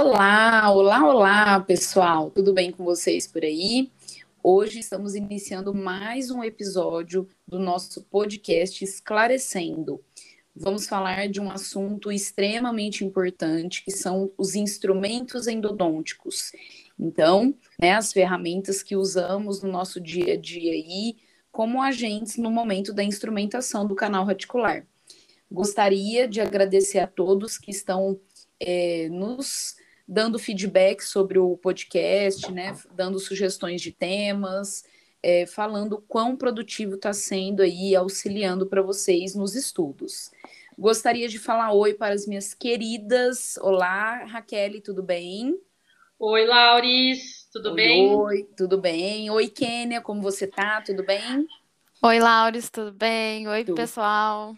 Olá, olá, olá, pessoal. Tudo bem com vocês por aí? Hoje estamos iniciando mais um episódio do nosso podcast Esclarecendo. Vamos falar de um assunto extremamente importante, que são os instrumentos endodônticos. Então, né, as ferramentas que usamos no nosso dia a dia aí, como agentes no momento da instrumentação do canal reticular. Gostaria de agradecer a todos que estão é, nos dando feedback sobre o podcast, né, dando sugestões de temas, é, falando quão produtivo está sendo aí, auxiliando para vocês nos estudos. Gostaria de falar oi para as minhas queridas. Olá, Raquel, tudo bem? Oi, Lauris, tudo oi, bem? Oi, tudo bem? Oi, Kênia, como você tá? Tudo bem? Oi, Lauris, tudo bem? Oi, tudo. pessoal.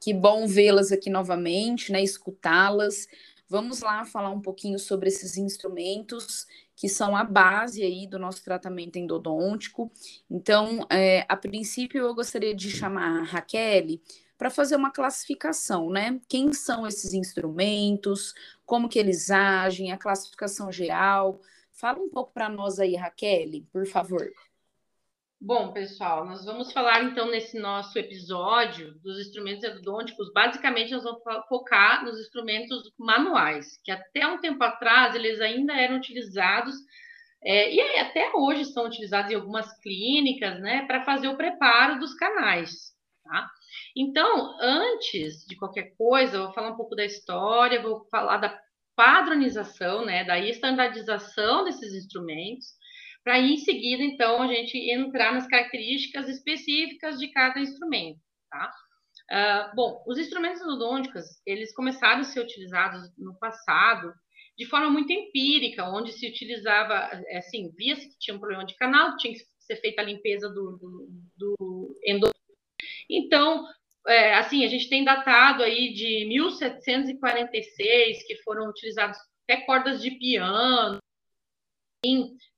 Que bom vê-las aqui novamente, né? Escutá-las. Vamos lá falar um pouquinho sobre esses instrumentos que são a base aí do nosso tratamento endodôntico. Então, é, a princípio, eu gostaria de chamar a Raquel para fazer uma classificação, né? Quem são esses instrumentos, como que eles agem, a classificação geral. Fala um pouco para nós aí, Raquel, por favor. Bom, pessoal, nós vamos falar então nesse nosso episódio dos instrumentos endodônticos. Basicamente, nós vamos focar nos instrumentos manuais, que até um tempo atrás eles ainda eram utilizados, é, e até hoje são utilizados em algumas clínicas, né, para fazer o preparo dos canais. Tá? Então, antes de qualquer coisa, eu vou falar um pouco da história, vou falar da padronização, né, da estandarização desses instrumentos para em seguida, então, a gente entrar nas características específicas de cada instrumento, tá? Uh, bom, os instrumentos endodônticos, eles começaram a ser utilizados no passado de forma muito empírica, onde se utilizava, assim, via-se que tinha um problema de canal, tinha que ser feita a limpeza do, do, do. Então, é, assim, a gente tem datado aí de 1746, que foram utilizados até cordas de piano,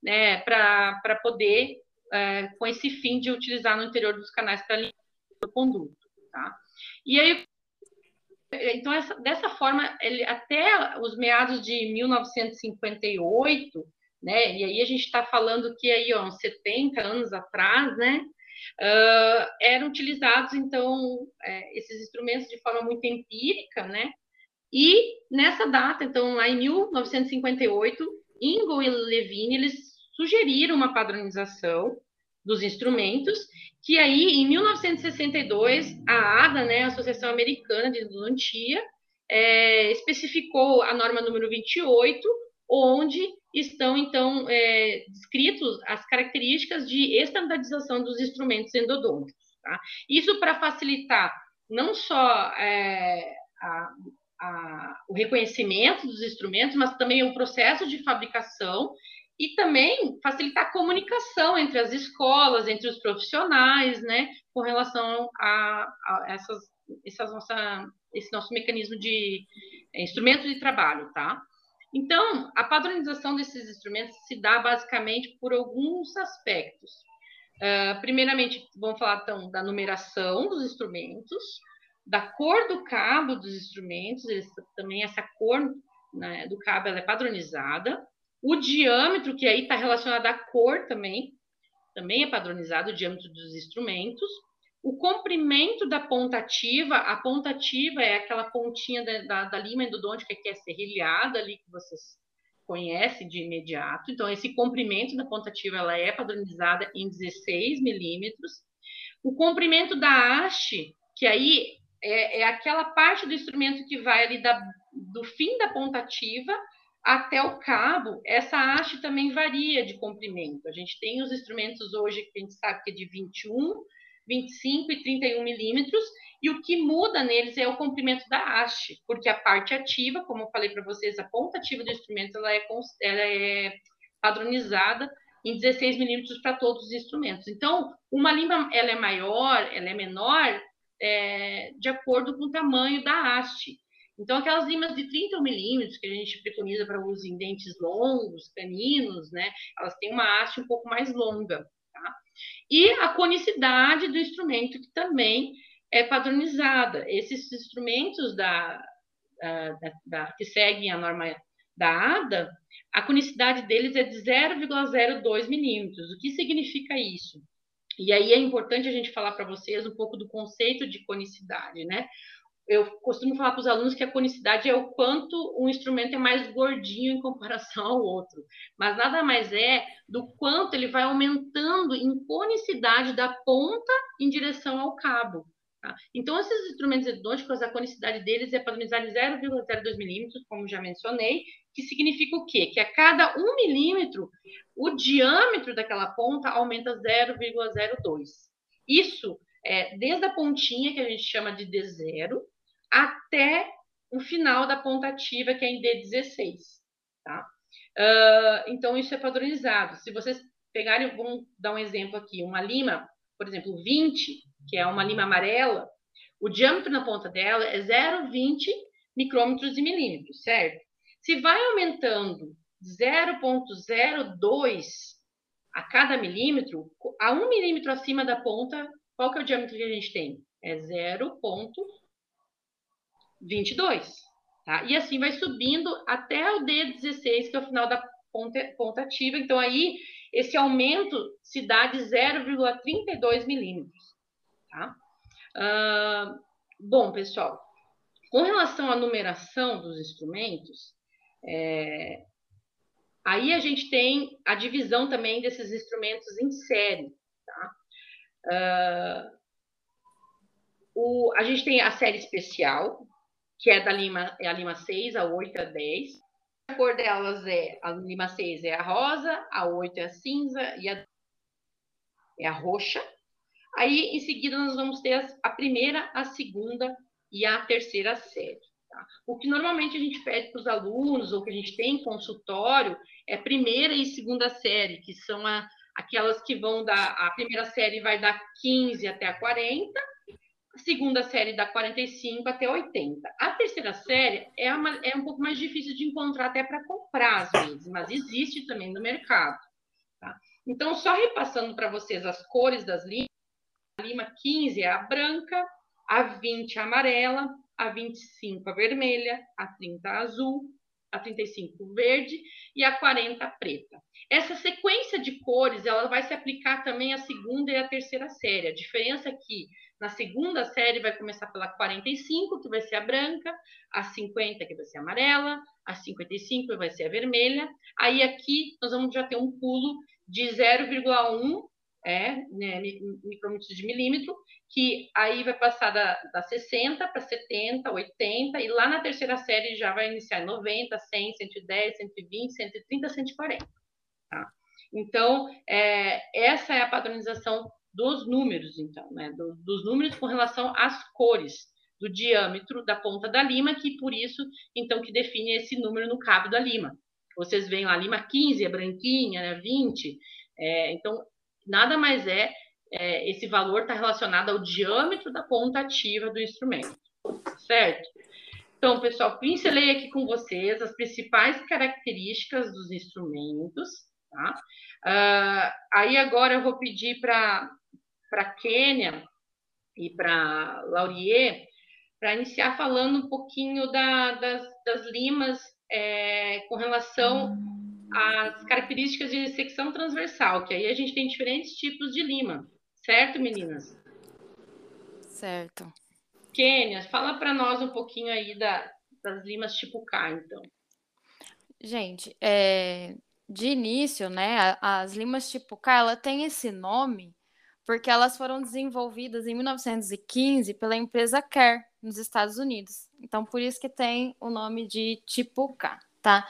né, para poder, é, com esse fim de utilizar no interior dos canais para limpar o conduto. Tá? E aí, então, essa, dessa forma, ele, até os meados de 1958, né, e aí a gente está falando que aí, ó, uns 70 anos atrás, né, uh, eram utilizados, então, é, esses instrumentos de forma muito empírica, né, e nessa data, então, lá em 1958, Ingo e Levine, eles sugeriram uma padronização dos instrumentos, que aí, em 1962, a ADA, né, a Associação Americana de Endodontia, é, especificou a norma número 28, onde estão, então, é, descritos as características de estandarização dos instrumentos endodônticos. Tá? Isso para facilitar não só é, a, a, o reconhecimento dos instrumentos, mas também o processo de fabricação e também facilitar a comunicação entre as escolas, entre os profissionais, né, com relação a, a essas, essas nossa, esse nosso mecanismo de é, instrumento de trabalho, tá? Então, a padronização desses instrumentos se dá basicamente por alguns aspectos. Uh, primeiramente, vamos falar então da numeração dos instrumentos, da cor do cabo dos instrumentos, eles, também essa cor né, do cabo ela é padronizada. O diâmetro, que aí está relacionado à cor também, também é padronizado, o diâmetro dos instrumentos. O comprimento da ponta ativa, a ponta ativa é aquela pontinha da, da, da lima endodôntica que é serrilhada ali, que vocês conhecem de imediato. Então, esse comprimento da ponta ativa ela é padronizada em 16 milímetros. O comprimento da haste, que aí é, é aquela parte do instrumento que vai ali da, do fim da ponta ativa até o cabo, essa haste também varia de comprimento. A gente tem os instrumentos hoje que a gente sabe que é de 21, 25 e 31 milímetros, e o que muda neles é o comprimento da haste, porque a parte ativa, como eu falei para vocês, a ponta ativa do instrumento ela é, ela é padronizada em 16 milímetros para todos os instrumentos. Então, uma língua ela é maior, ela é menor, é, de acordo com o tamanho da haste. Então, aquelas limas de 30 milímetros que a gente preconiza para uso em dentes longos, caninos, né? Elas têm uma haste um pouco mais longa, tá? E a conicidade do instrumento, que também é padronizada. Esses instrumentos da, da, da, que seguem a norma da ADA, a conicidade deles é de 0,02 milímetros. O que significa isso? E aí é importante a gente falar para vocês um pouco do conceito de conicidade, né? Eu costumo falar para os alunos que a conicidade é o quanto um instrumento é mais gordinho em comparação ao outro, mas nada mais é do quanto ele vai aumentando em conicidade da ponta em direção ao cabo. Tá? Então, esses instrumentos endodônticos, a conicidade deles é padronizada em 0,02 milímetros, como já mencionei, que significa o quê? Que a cada 1 milímetro, o diâmetro daquela ponta aumenta 0,02. Isso é desde a pontinha, que a gente chama de D0, até o final da ponta ativa, que é em D16. Tá? Uh, então, isso é padronizado. Se vocês pegarem, vamos dar um exemplo aqui, uma lima, por exemplo, 20, que é uma lima amarela, o diâmetro na ponta dela é 0,20 micrômetros e milímetros, certo? Se vai aumentando 0,02 a cada milímetro, a um milímetro acima da ponta, qual que é o diâmetro que a gente tem? É 0,22. Tá? E assim vai subindo até o D16, que é o final da ponta, ponta ativa. Então, aí, esse aumento se dá de 0,32 milímetros. Tá? Uh, bom, pessoal, com relação à numeração dos instrumentos, é, aí a gente tem a divisão também desses instrumentos em série. Tá? Uh, o, a gente tem a série especial, que é da Lima, é a Lima 6, a 8, a 10. A cor delas é, a Lima 6 é a rosa, a 8 é a cinza e a é a roxa. Aí, em seguida, nós vamos ter a primeira, a segunda e a terceira série. Tá? O que normalmente a gente pede para os alunos, ou que a gente tem em consultório, é primeira e segunda série, que são a, aquelas que vão dar. A primeira série vai dar 15 até a 40, a segunda série dá 45 até 80. A terceira série é, uma, é um pouco mais difícil de encontrar até para comprar, às vezes, mas existe também no mercado. Tá? Então, só repassando para vocês as cores das linhas, a lima 15 é a branca, a 20 a amarela, a 25 a vermelha, a 30 a azul, a 35 verde e a 40 preta. Essa sequência de cores, ela vai se aplicar também à segunda e à terceira série. A diferença é que na segunda série vai começar pela 45, que vai ser a branca, a 50, que vai ser a amarela, a 55 vai ser a vermelha. Aí aqui nós vamos já ter um pulo de 0,1 é, né, micrômetros de milímetro, que aí vai passar da, da 60 para 70, 80, e lá na terceira série já vai iniciar em 90, 100, 110, 120, 130, 140. Tá? Então, é, essa é a padronização dos números, então, né, do, dos números com relação às cores do diâmetro da ponta da lima, que por isso, então, que define esse número no cabo da lima. Vocês veem lá, lima 15 é branquinha, né, 20, é, então nada mais é, é esse valor está relacionado ao diâmetro da ponta ativa do instrumento, certo? Então, pessoal, pincelei aqui com vocês as principais características dos instrumentos, tá? Uh, aí agora eu vou pedir para a Kênia e para Laurier para iniciar falando um pouquinho da, das, das limas é, com relação as características de secção transversal, que aí a gente tem diferentes tipos de lima, certo, meninas? Certo. Kênia, fala para nós um pouquinho aí da, das limas tipo K, então. Gente, é, de início, né, as limas tipo K, ela tem esse nome porque elas foram desenvolvidas em 1915 pela empresa Kerr, nos Estados Unidos. Então, por isso que tem o nome de tipo K, tá?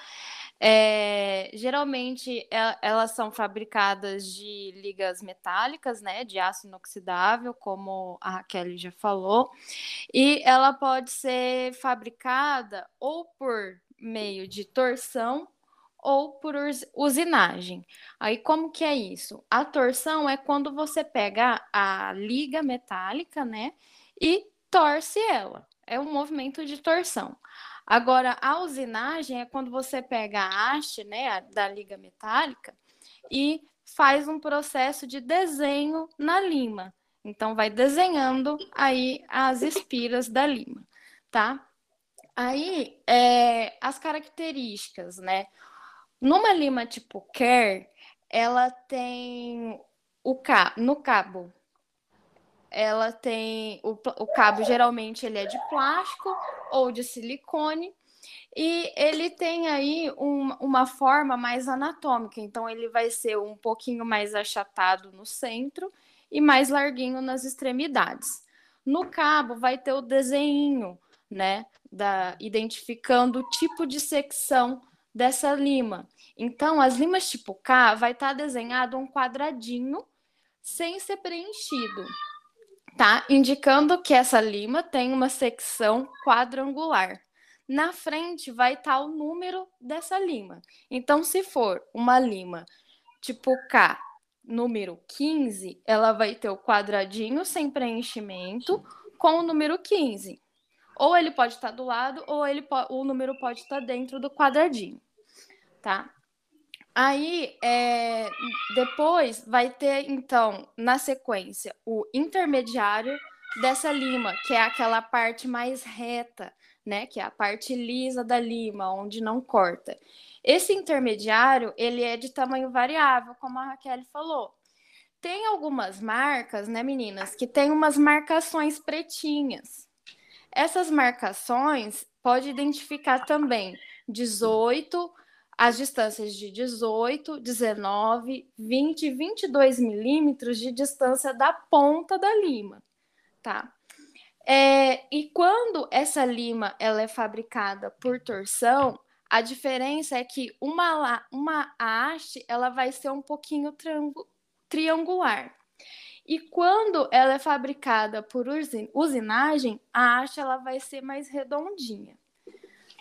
É, geralmente é, elas são fabricadas de ligas metálicas, né, de aço inoxidável, como a Raquel já falou, e ela pode ser fabricada ou por meio de torção ou por usinagem. Aí como que é isso? A torção é quando você pega a liga metálica, né, e torce ela. É um movimento de torção. Agora, a usinagem é quando você pega a haste, né, da liga metálica e faz um processo de desenho na lima. Então, vai desenhando aí as espiras da lima, tá? Aí, é, as características, né? Numa lima tipo Care, ela tem o ca... no cabo. Ela tem o, o cabo geralmente ele é de plástico ou de silicone e ele tem aí um, uma forma mais anatômica, então ele vai ser um pouquinho mais achatado no centro e mais larguinho nas extremidades. No cabo vai ter o desenho, né, da identificando o tipo de secção dessa lima. Então, as limas tipo K vai estar tá desenhado um quadradinho sem ser preenchido, tá? Indicando que essa lima tem uma secção quadrangular. Na frente vai estar tá o número dessa lima. Então, se for uma lima tipo K, número 15, ela vai ter o quadradinho sem preenchimento com o número 15. Ou ele pode estar tá do lado, ou ele o número pode estar tá dentro do quadradinho, tá? Aí, é, depois vai ter, então, na sequência, o intermediário dessa lima, que é aquela parte mais reta, né? Que é a parte lisa da lima, onde não corta. Esse intermediário, ele é de tamanho variável, como a Raquel falou. Tem algumas marcas, né, meninas, que tem umas marcações pretinhas. Essas marcações pode identificar também 18, as distâncias de 18, 19, 20 e 22 milímetros de distância da ponta da lima, tá? É, e quando essa lima ela é fabricada por torção, a diferença é que uma, uma haste ela vai ser um pouquinho triangular. E quando ela é fabricada por usinagem, a haste ela vai ser mais redondinha,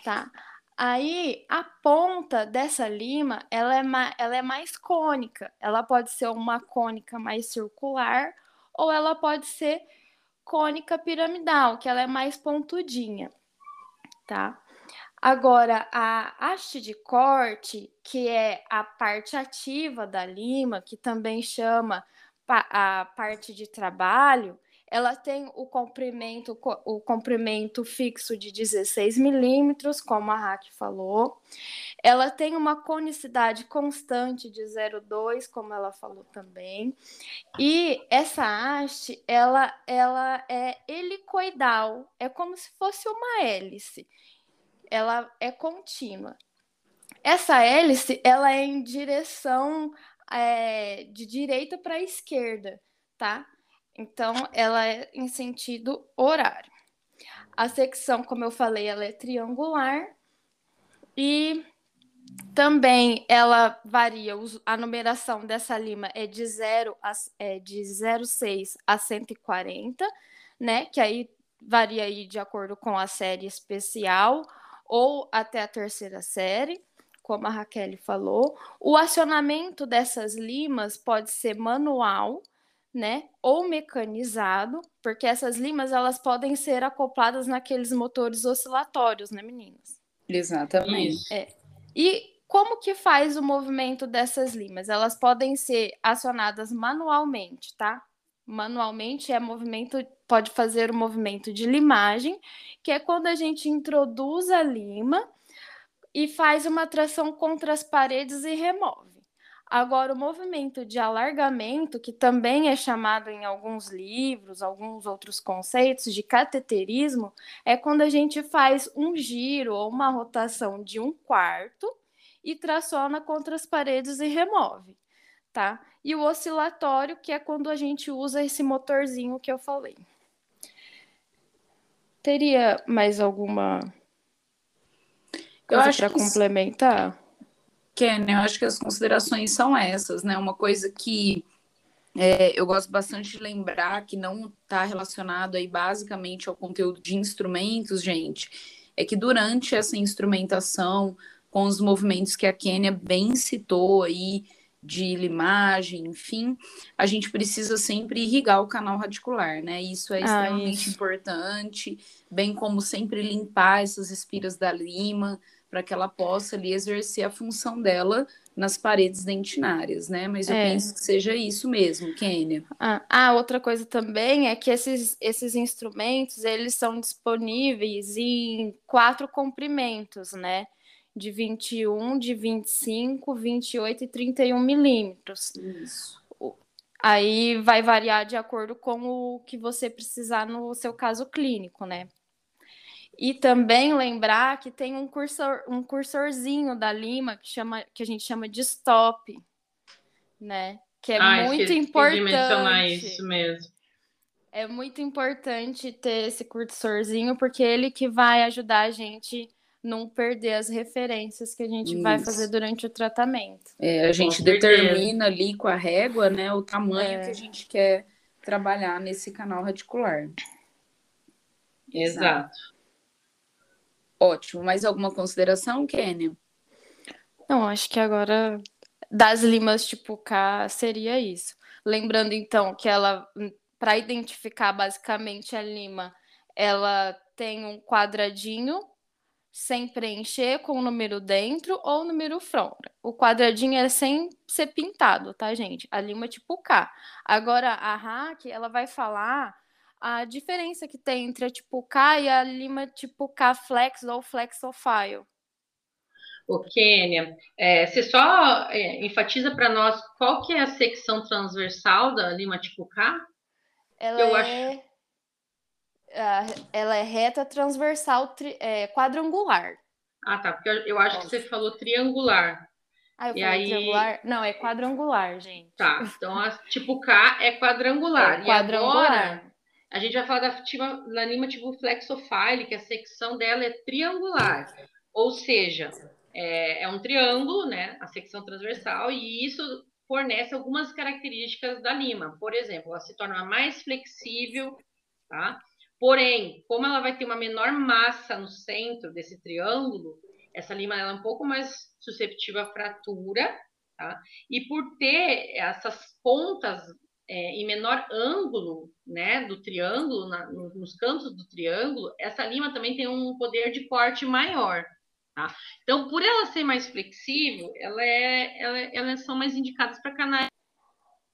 tá? Aí a ponta dessa lima ela é, ela é mais cônica. Ela pode ser uma cônica mais circular ou ela pode ser cônica piramidal, que ela é mais pontudinha, tá? Agora, a haste de corte, que é a parte ativa da lima, que também chama a parte de trabalho, ela tem o comprimento, o comprimento fixo de 16 milímetros, como a Raque falou. Ela tem uma conicidade constante de 0,2, como ela falou também. E essa haste, ela, ela é helicoidal, é como se fosse uma hélice. Ela é contínua. Essa hélice, ela é em direção é, de direita para esquerda, tá? Então, ela é em sentido horário. A secção, como eu falei, ela é triangular e também ela varia, a numeração dessa lima é de 0 a é de 0,6 a 140, né? Que aí varia aí de acordo com a série especial ou até a terceira série, como a Raquel falou. O acionamento dessas limas pode ser manual, né, ou mecanizado, porque essas limas elas podem ser acopladas naqueles motores oscilatórios, né, meninas? Exatamente. É. E como que faz o movimento dessas limas? Elas podem ser acionadas manualmente, tá? Manualmente é movimento, pode fazer o movimento de limagem, que é quando a gente introduz a lima e faz uma tração contra as paredes e remove. Agora, o movimento de alargamento, que também é chamado em alguns livros, alguns outros conceitos de cateterismo, é quando a gente faz um giro ou uma rotação de um quarto e traciona contra as paredes e remove, tá? E o oscilatório, que é quando a gente usa esse motorzinho que eu falei. Teria mais alguma coisa para complementar? Ken, eu acho que as considerações são essas, né? Uma coisa que é, eu gosto bastante de lembrar que não está relacionado aí basicamente ao conteúdo de instrumentos, gente, é que durante essa instrumentação, com os movimentos que a Kênia bem citou aí, de limagem, enfim, a gente precisa sempre irrigar o canal radicular, né? Isso é ah, extremamente isso. importante, bem como sempre limpar essas espiras da lima, para que ela possa ali exercer a função dela nas paredes dentinárias, né? Mas eu é. penso que seja isso mesmo, Kênia. Ah, ah, outra coisa também é que esses, esses instrumentos, eles são disponíveis em quatro comprimentos, né? De 21, de 25, 28 e 31 milímetros. Isso. Aí vai variar de acordo com o que você precisar no seu caso clínico, né? E também lembrar que tem um cursor, um cursorzinho da Lima que, chama, que a gente chama de stop, né? Que é ah, muito esqueci importante. De mencionar isso mesmo. É muito importante ter esse cursorzinho, porque é ele que vai ajudar a gente não perder as referências que a gente isso. vai fazer durante o tratamento. É, a gente determina ali com a régua, né, o tamanho é. que a gente quer trabalhar nesse canal radicular. Exato. Ótimo. Mais alguma consideração, Kênia? Não, acho que agora das limas tipo K seria isso. Lembrando então que ela, para identificar basicamente a lima, ela tem um quadradinho sem preencher com o número dentro ou o número fora. O quadradinho é sem ser pintado, tá, gente? A lima tipo K. Agora a hack, ela vai falar a diferença que tem entre a tipo K e a lima tipo K Flex ou Flexofile. O Kênia, é, você só é, enfatiza para nós qual que é a secção transversal da lima tipo K? Ela eu é... Acho... Ela é reta transversal tri... é, quadrangular. Ah, tá. Porque eu acho Nossa. que você falou triangular. Ah, eu e falei aí... triangular? Não, é quadrangular, gente. Tá. Então, a tipo K é quadrangular. É quadrangular. E agora, a gente vai falar da, da lima tipo flexofile, que a secção dela é triangular, ou seja, é, é um triângulo, né, a secção transversal, e isso fornece algumas características da lima. Por exemplo, ela se torna mais flexível, tá? Porém, como ela vai ter uma menor massa no centro desse triângulo, essa lima ela é um pouco mais susceptível à fratura, tá? E por ter essas pontas é, em menor ângulo né, do triângulo, na, nos cantos do triângulo, essa lima também tem um poder de corte maior. Tá? Então, por ela ser mais flexível, ela é, ela, elas são mais indicadas para canais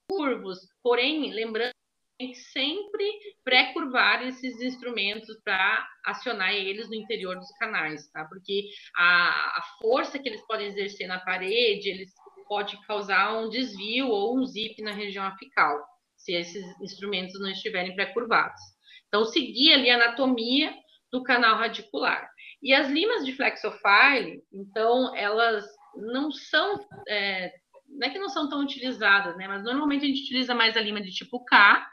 curvos. Porém, lembrando que sempre pré-curvar esses instrumentos para acionar eles no interior dos canais, tá? Porque a, a força que eles podem exercer na parede, eles pode causar um desvio ou um zip na região apical, se esses instrumentos não estiverem pré-curvados. Então, seguir ali a anatomia do canal radicular. E as limas de flexofile, então, elas não são, é, não é que não são tão utilizadas, né? Mas normalmente a gente utiliza mais a lima de tipo K,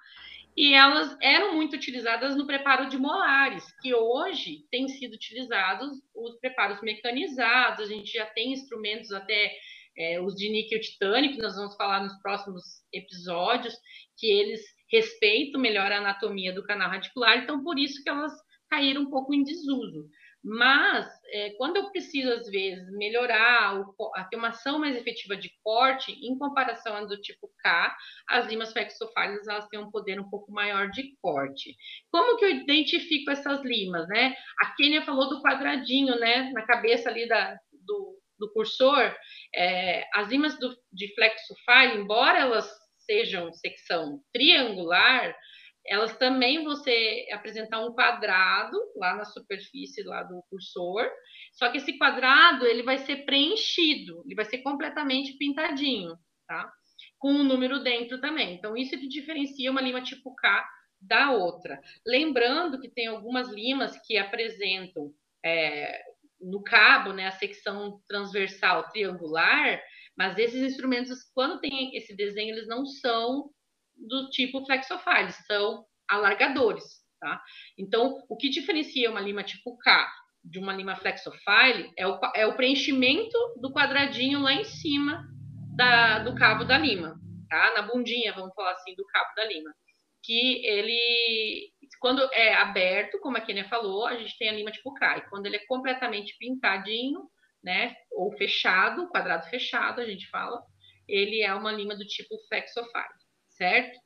e elas eram muito utilizadas no preparo de molares, que hoje têm sido utilizados os preparos mecanizados, a gente já tem instrumentos até é, os de níquel titânio, que nós vamos falar nos próximos episódios, que eles respeitam melhor a anatomia do canal radicular, então por isso que elas caíram um pouco em desuso. Mas, é, quando eu preciso, às vezes, melhorar o, a ter uma ação mais efetiva de corte, em comparação à do tipo K, as limas flexofálicas elas têm um poder um pouco maior de corte. Como que eu identifico essas limas, né? A Kênia falou do quadradinho, né? Na cabeça ali da, do, do cursor, é, as limas do, de flexofile, embora elas sejam secção triangular, elas também ser, apresentar um quadrado lá na superfície lá do cursor, só que esse quadrado ele vai ser preenchido, ele vai ser completamente pintadinho, tá? Com um número dentro também. Então, isso que diferencia uma lima tipo K da outra. Lembrando que tem algumas limas que apresentam é, no cabo, né, a secção transversal triangular, mas esses instrumentos, quando tem esse desenho, eles não são do tipo flexofile, são alargadores, tá? Então, o que diferencia uma lima tipo K de uma lima flexofile é o, é o preenchimento do quadradinho lá em cima da, do cabo da lima, tá? Na bundinha, vamos falar assim, do cabo da lima. Que ele quando é aberto, como a Kenia falou, a gente tem a lima tipo K. E quando ele é completamente pintadinho, né, ou fechado, quadrado fechado, a gente fala, ele é uma lima do tipo flexofile, certo?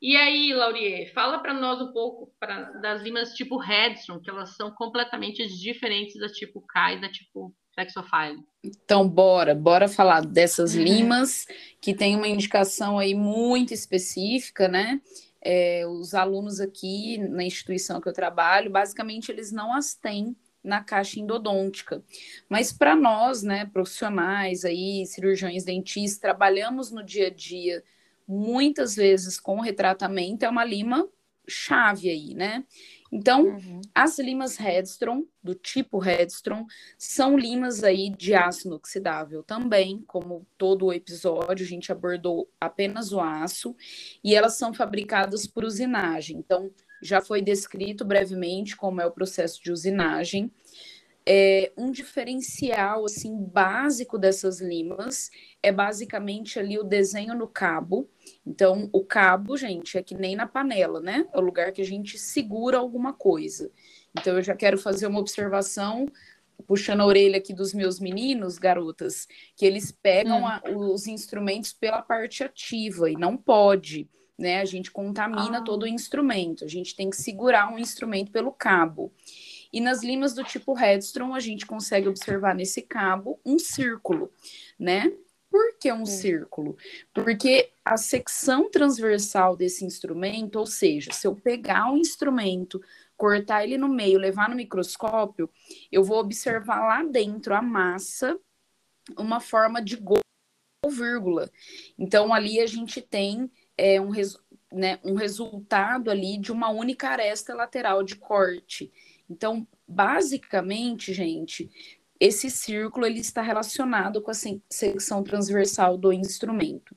E aí, Laurier, fala para nós um pouco pra, das limas tipo Redstone, que elas são completamente diferentes da tipo K e da tipo Flexofile. Então, bora, bora falar dessas uhum. limas que tem uma indicação aí muito específica, né? É, os alunos aqui na instituição que eu trabalho, basicamente eles não as têm na caixa endodôntica. Mas para nós, né, profissionais aí, cirurgiões dentistas, trabalhamos no dia a dia muitas vezes com retratamento, é uma lima chave aí, né? Então, uhum. as limas Redstrom, do tipo Redstrom, são limas aí de aço inoxidável também, como todo o episódio, a gente abordou apenas o aço, e elas são fabricadas por usinagem. Então, já foi descrito brevemente como é o processo de usinagem. É, um diferencial assim básico dessas limas é basicamente ali o desenho no cabo. Então, o cabo, gente, é que nem na panela, né? É o lugar que a gente segura alguma coisa. Então, eu já quero fazer uma observação puxando a orelha aqui dos meus meninos, garotas, que eles pegam hum. a, os instrumentos pela parte ativa e não pode né? A gente contamina ah. todo o instrumento, a gente tem que segurar um instrumento pelo cabo. E nas limas do tipo Redstrom, a gente consegue observar nesse cabo um círculo, né? Por que um círculo? Porque a secção transversal desse instrumento, ou seja, se eu pegar um instrumento, cortar ele no meio, levar no microscópio, eu vou observar lá dentro a massa, uma forma de gol vírgula. Então ali a gente tem é, um, res, né, um resultado ali de uma única aresta lateral de corte. Então, basicamente, gente, esse círculo ele está relacionado com a secção transversal do instrumento.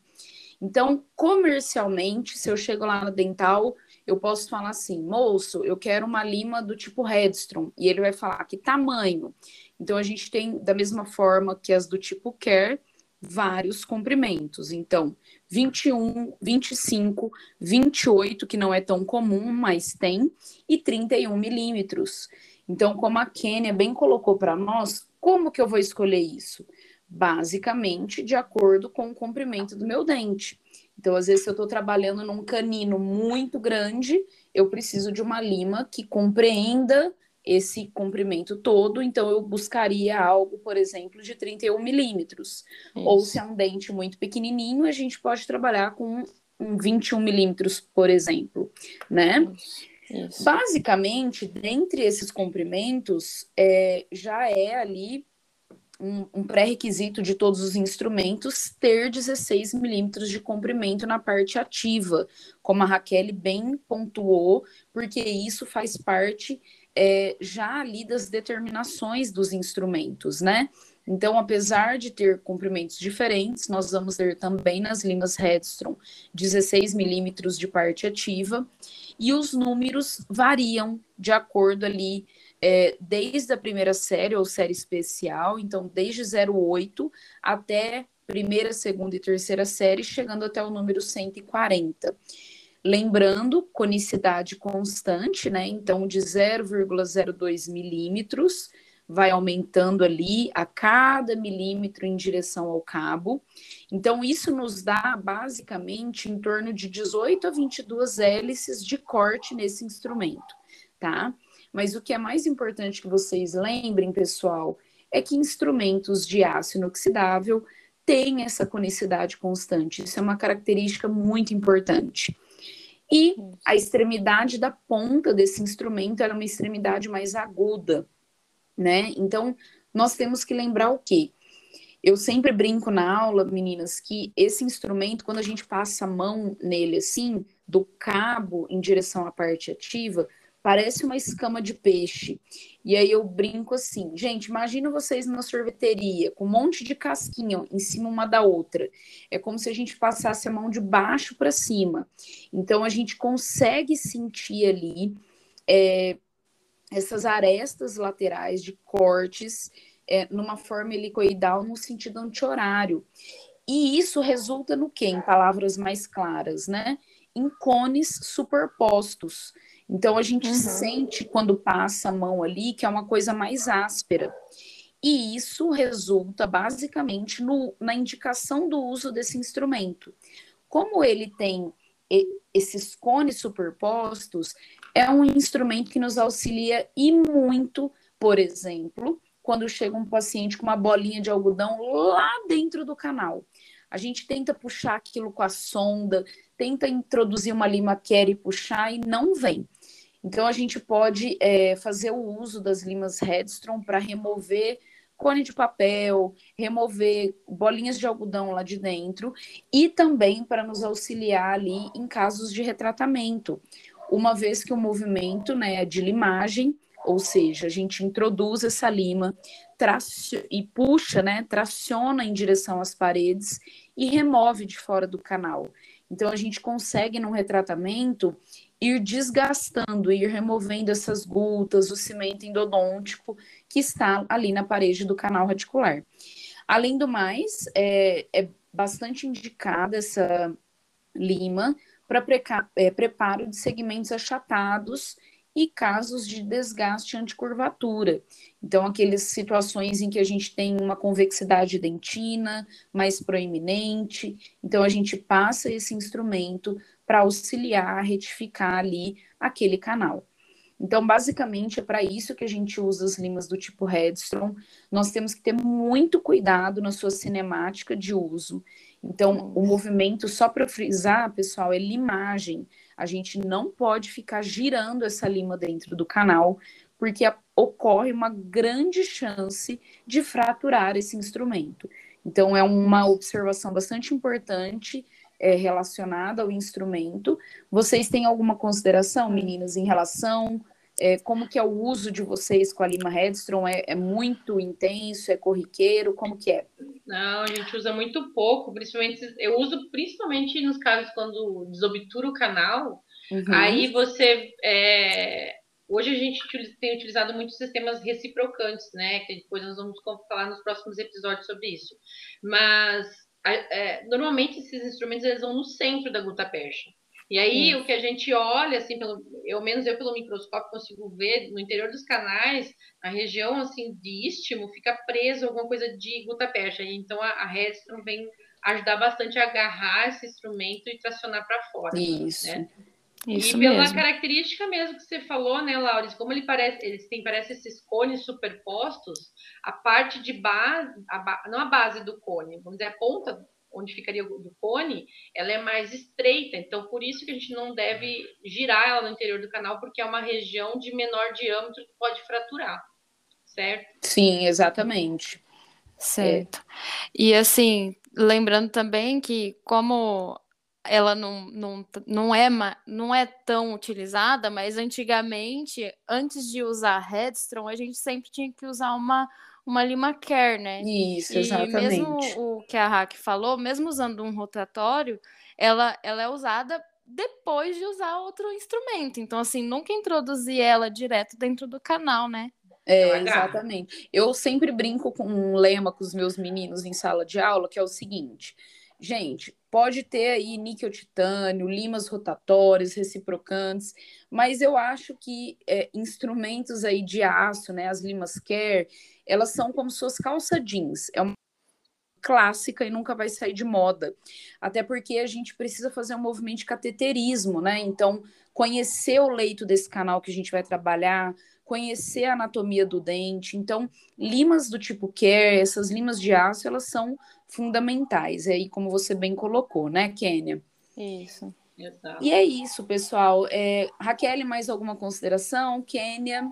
Então, comercialmente, se eu chego lá na dental, eu posso falar assim, moço, eu quero uma lima do tipo Redstrom, e ele vai falar que tamanho. Então, a gente tem, da mesma forma que as do tipo Care, vários comprimentos. Então, 21, 25, 28, que não é tão comum, mas tem, e 31 milímetros. Então, como a Kênia bem colocou para nós, como que eu vou escolher isso? Basicamente, de acordo com o comprimento do meu dente. Então, às vezes, se eu estou trabalhando num canino muito grande, eu preciso de uma lima que compreenda esse comprimento todo, então eu buscaria algo, por exemplo, de 31 milímetros. Ou se é um dente muito pequenininho, a gente pode trabalhar com um 21 milímetros, por exemplo, né? Isso. Basicamente, dentre esses comprimentos, é, já é ali um, um pré-requisito de todos os instrumentos ter 16 milímetros de comprimento na parte ativa, como a Raquel bem pontuou, porque isso faz parte é, já ali das determinações dos instrumentos, né? Então, apesar de ter comprimentos diferentes, nós vamos ter também nas limas Redstrom 16 milímetros de parte ativa, e os números variam de acordo ali, é, desde a primeira série ou série especial, então desde 08 até primeira, segunda e terceira série, chegando até o número 140. Lembrando, conicidade constante, né? Então, de 0,02 milímetros, vai aumentando ali a cada milímetro em direção ao cabo. Então, isso nos dá basicamente em torno de 18 a 22 hélices de corte nesse instrumento, tá? Mas o que é mais importante que vocês lembrem, pessoal, é que instrumentos de aço inoxidável têm essa conicidade constante. Isso é uma característica muito importante. E a extremidade da ponta desse instrumento era uma extremidade mais aguda, né? Então, nós temos que lembrar o quê? Eu sempre brinco na aula, meninas, que esse instrumento, quando a gente passa a mão nele assim, do cabo em direção à parte ativa, parece uma escama de peixe. E aí eu brinco assim, gente, imagina vocês numa sorveteria com um monte de casquinha em cima uma da outra. É como se a gente passasse a mão de baixo para cima. Então a gente consegue sentir ali é, essas arestas laterais de cortes é, numa forma helicoidal no sentido anti-horário. E isso resulta no quê? Em palavras mais claras, né? Em cones superpostos. Então a gente uhum. sente quando passa a mão ali que é uma coisa mais áspera. E isso resulta basicamente no, na indicação do uso desse instrumento. Como ele tem esses cones superpostos, é um instrumento que nos auxilia e muito, por exemplo, quando chega um paciente com uma bolinha de algodão lá dentro do canal. A gente tenta puxar aquilo com a sonda, tenta introduzir uma lima care e puxar e não vem. Então, a gente pode é, fazer o uso das limas Redstrom para remover cone de papel, remover bolinhas de algodão lá de dentro e também para nos auxiliar ali em casos de retratamento, uma vez que o movimento né, é de limagem, ou seja, a gente introduz essa lima e puxa, né, traciona em direção às paredes e remove de fora do canal. Então a gente consegue no retratamento ir desgastando, ir removendo essas gutas, o cimento endodôntico que está ali na parede do canal radicular. Além do mais, é, é bastante indicada essa lima para é, preparo de segmentos achatados e casos de desgaste anticurvatura. Então, aquelas situações em que a gente tem uma convexidade dentina mais proeminente, então a gente passa esse instrumento para auxiliar, retificar ali aquele canal. Então, basicamente, é para isso que a gente usa as limas do tipo Redstone. Nós temos que ter muito cuidado na sua cinemática de uso. Então, o movimento, só para frisar, pessoal, é limagem. A gente não pode ficar girando essa lima dentro do canal, porque ocorre uma grande chance de fraturar esse instrumento. Então, é uma observação bastante importante é, relacionada ao instrumento. Vocês têm alguma consideração, meninas, em relação é, como que é o uso de vocês com a Lima Redstrom? É, é, muito intenso, é corriqueiro, como que é? Não, a gente usa muito pouco, principalmente, eu uso principalmente nos casos quando desobtura o canal, uhum. aí você, é, hoje a gente tem utilizado muitos sistemas reciprocantes, né, que depois nós vamos falar nos próximos episódios sobre isso, mas é, normalmente esses instrumentos eles vão no centro da guta percha. E aí o que a gente olha, assim, pelo, eu menos eu pelo microscópio consigo ver no interior dos canais, a região assim de istmo fica preso alguma coisa de guta percha. E então a, a Redstone vem ajudar bastante a agarrar esse instrumento e tracionar para fora. Isso. Né? Isso e pela mesmo. característica mesmo que você falou, né, Laura? Como ele parece, eles têm parece esses cones superpostos, a parte de base, a, não a base do cone, vamos dizer a ponta onde ficaria do cone, ela é mais estreita. Então, por isso que a gente não deve girar ela no interior do canal, porque é uma região de menor diâmetro que pode fraturar, certo? Sim, exatamente. Certo. É. E assim, lembrando também que como ela não, não, não, é, não é tão utilizada, mas antigamente, antes de usar Headstrong, a gente sempre tinha que usar uma, uma lima care, né? Isso, exatamente. E mesmo o que a Hack falou, mesmo usando um rotatório, ela, ela é usada depois de usar outro instrumento. Então, assim, nunca introduzir ela direto dentro do canal, né? É, exatamente. Eu sempre brinco com um lema com os meus meninos em sala de aula, que é o seguinte: Gente, pode ter aí níquel titânio, limas rotatórias, reciprocantes, mas eu acho que é, instrumentos aí de aço, né, as limas Care, elas são como suas calça jeans. É uma clássica e nunca vai sair de moda. Até porque a gente precisa fazer um movimento de cateterismo, né? Então, conhecer o leito desse canal que a gente vai trabalhar, conhecer a anatomia do dente. Então, limas do tipo Care, essas limas de aço, elas são fundamentais. É aí, como você bem colocou, né, Kênia? Isso. Exato. E é isso, pessoal. É, Raquel, mais alguma consideração? Kênia?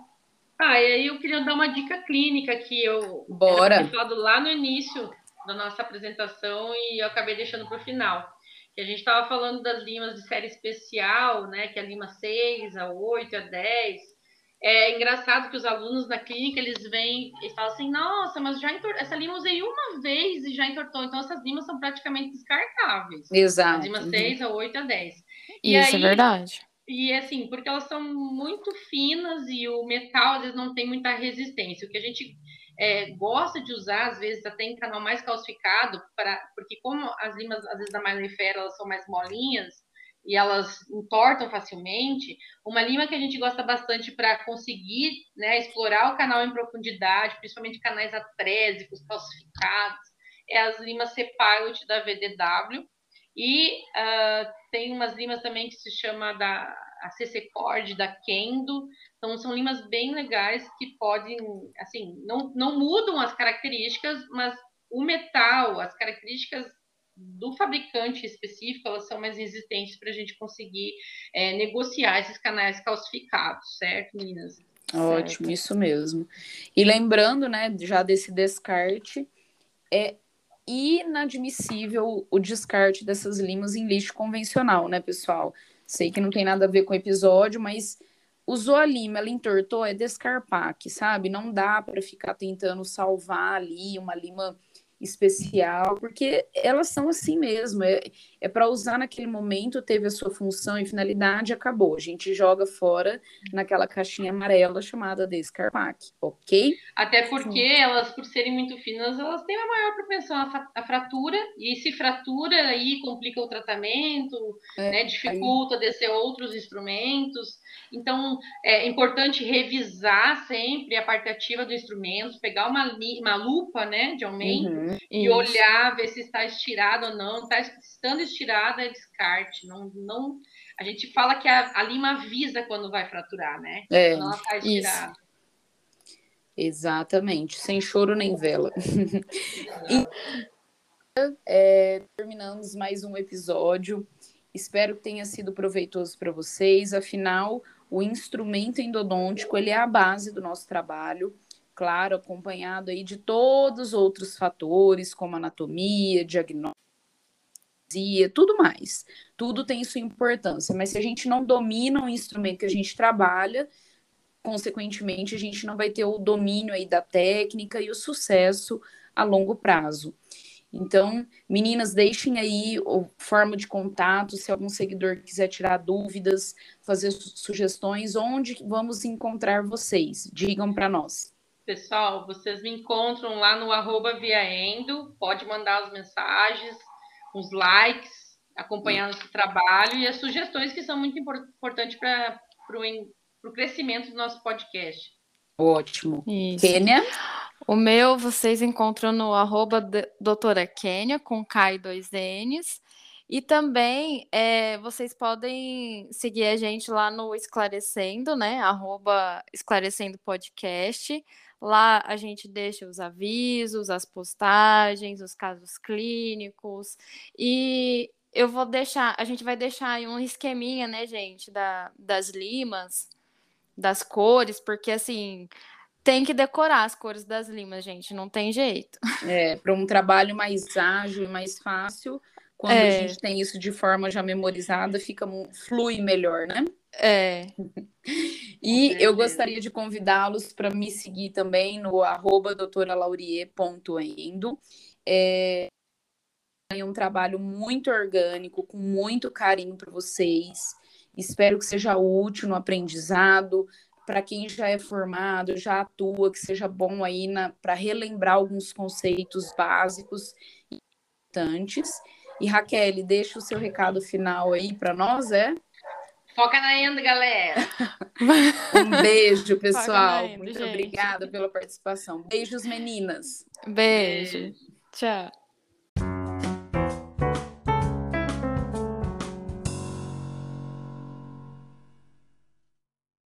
Ah, e aí eu queria dar uma dica clínica que eu Bora. falado lá no início da nossa apresentação e eu acabei deixando para o final. Que a gente estava falando das limas de série especial, né? Que é a lima 6, a 8, a 10 é engraçado que os alunos na clínica, eles vêm e falam assim, nossa, mas já entor... essa lima usei uma vez e já entortou. Então, essas limas são praticamente descartáveis. Exato. As limas 6, a 8, a 10. E Isso é aí, é verdade. E assim, porque elas são muito finas e o metal, às vezes, não tem muita resistência. O que a gente é, gosta de usar, às vezes, até em canal mais calcificado, pra... porque como as limas, às vezes, da malefera, elas são mais molinhas, e elas entortam facilmente, uma lima que a gente gosta bastante para conseguir né, explorar o canal em profundidade, principalmente canais atrésicos, calcificados, é as limas C-Pilot da VDW. E uh, tem umas limas também que se chama da a CC Cord da Kendo. Então, são limas bem legais que podem, assim, não, não mudam as características, mas o metal, as características do fabricante específico, elas são mais resistentes para a gente conseguir é, negociar esses canais calcificados, certo, meninas? Ótimo, certo. isso mesmo. E lembrando, né, já desse descarte, é inadmissível o descarte dessas limas em lixo convencional, né, pessoal? Sei que não tem nada a ver com o episódio, mas usou a lima, ela entortou, é descarpaque, sabe? Não dá para ficar tentando salvar ali uma lima especial, porque elas são assim mesmo, é, é para usar naquele momento, teve a sua função e finalidade, acabou. A gente joga fora naquela caixinha amarela chamada Descarpac, ok? Até porque Sim. elas, por serem muito finas, elas têm uma maior propensão à, fratura, e se fratura, aí complica o tratamento, é, né, dificulta aí... descer outros instrumentos. Então, é importante revisar sempre a parte ativa do instrumento, pegar uma, uma lupa né, de aumento uhum, e isso. olhar, ver se está estirado ou não. Tá, estando estirado é descarte. Não, não, a gente fala que a, a lima avisa quando vai fraturar, né? É, quando ela está estirada. Isso. Exatamente, sem choro nem vela. e, é, terminamos mais um episódio. Espero que tenha sido proveitoso para vocês. Afinal, o instrumento endodôntico ele é a base do nosso trabalho, claro, acompanhado aí de todos os outros fatores, como anatomia, diagnóstico, tudo mais. Tudo tem sua importância, mas se a gente não domina o instrumento que a gente trabalha, consequentemente, a gente não vai ter o domínio aí da técnica e o sucesso a longo prazo. Então, meninas, deixem aí forma de contato, se algum seguidor quiser tirar dúvidas, fazer sugestões, onde vamos encontrar vocês? Digam para nós. Pessoal, vocês me encontram lá no arroba viaendo, pode mandar as mensagens, os likes, acompanhar nosso trabalho e as sugestões que são muito importantes para o crescimento do nosso podcast. Ótimo. Isso. Kênia? O meu vocês encontram no arroba doutora Kênia, com K e dois N's. E também é, vocês podem seguir a gente lá no Esclarecendo, né? Arroba Esclarecendo Podcast. Lá a gente deixa os avisos, as postagens, os casos clínicos. E eu vou deixar, a gente vai deixar aí um esqueminha, né, gente, da, das limas, das cores, porque assim tem que decorar as cores das limas, gente, não tem jeito. É, para um trabalho mais ágil e mais fácil, quando é. a gente tem isso de forma já memorizada, fica flui melhor, né? É. e eu gostaria de convidá-los para me seguir também no arroba doutoralaurier.endo. É, é um trabalho muito orgânico, com muito carinho para vocês. Espero que seja útil no aprendizado, para quem já é formado, já atua, que seja bom aí para relembrar alguns conceitos básicos e importantes. E Raquel, deixa o seu recado final aí para nós, é? Foca na Endo, galera! um beijo, pessoal. Endo, Muito gente. obrigada pela participação. Beijos, meninas. Beijo. beijo. Tchau.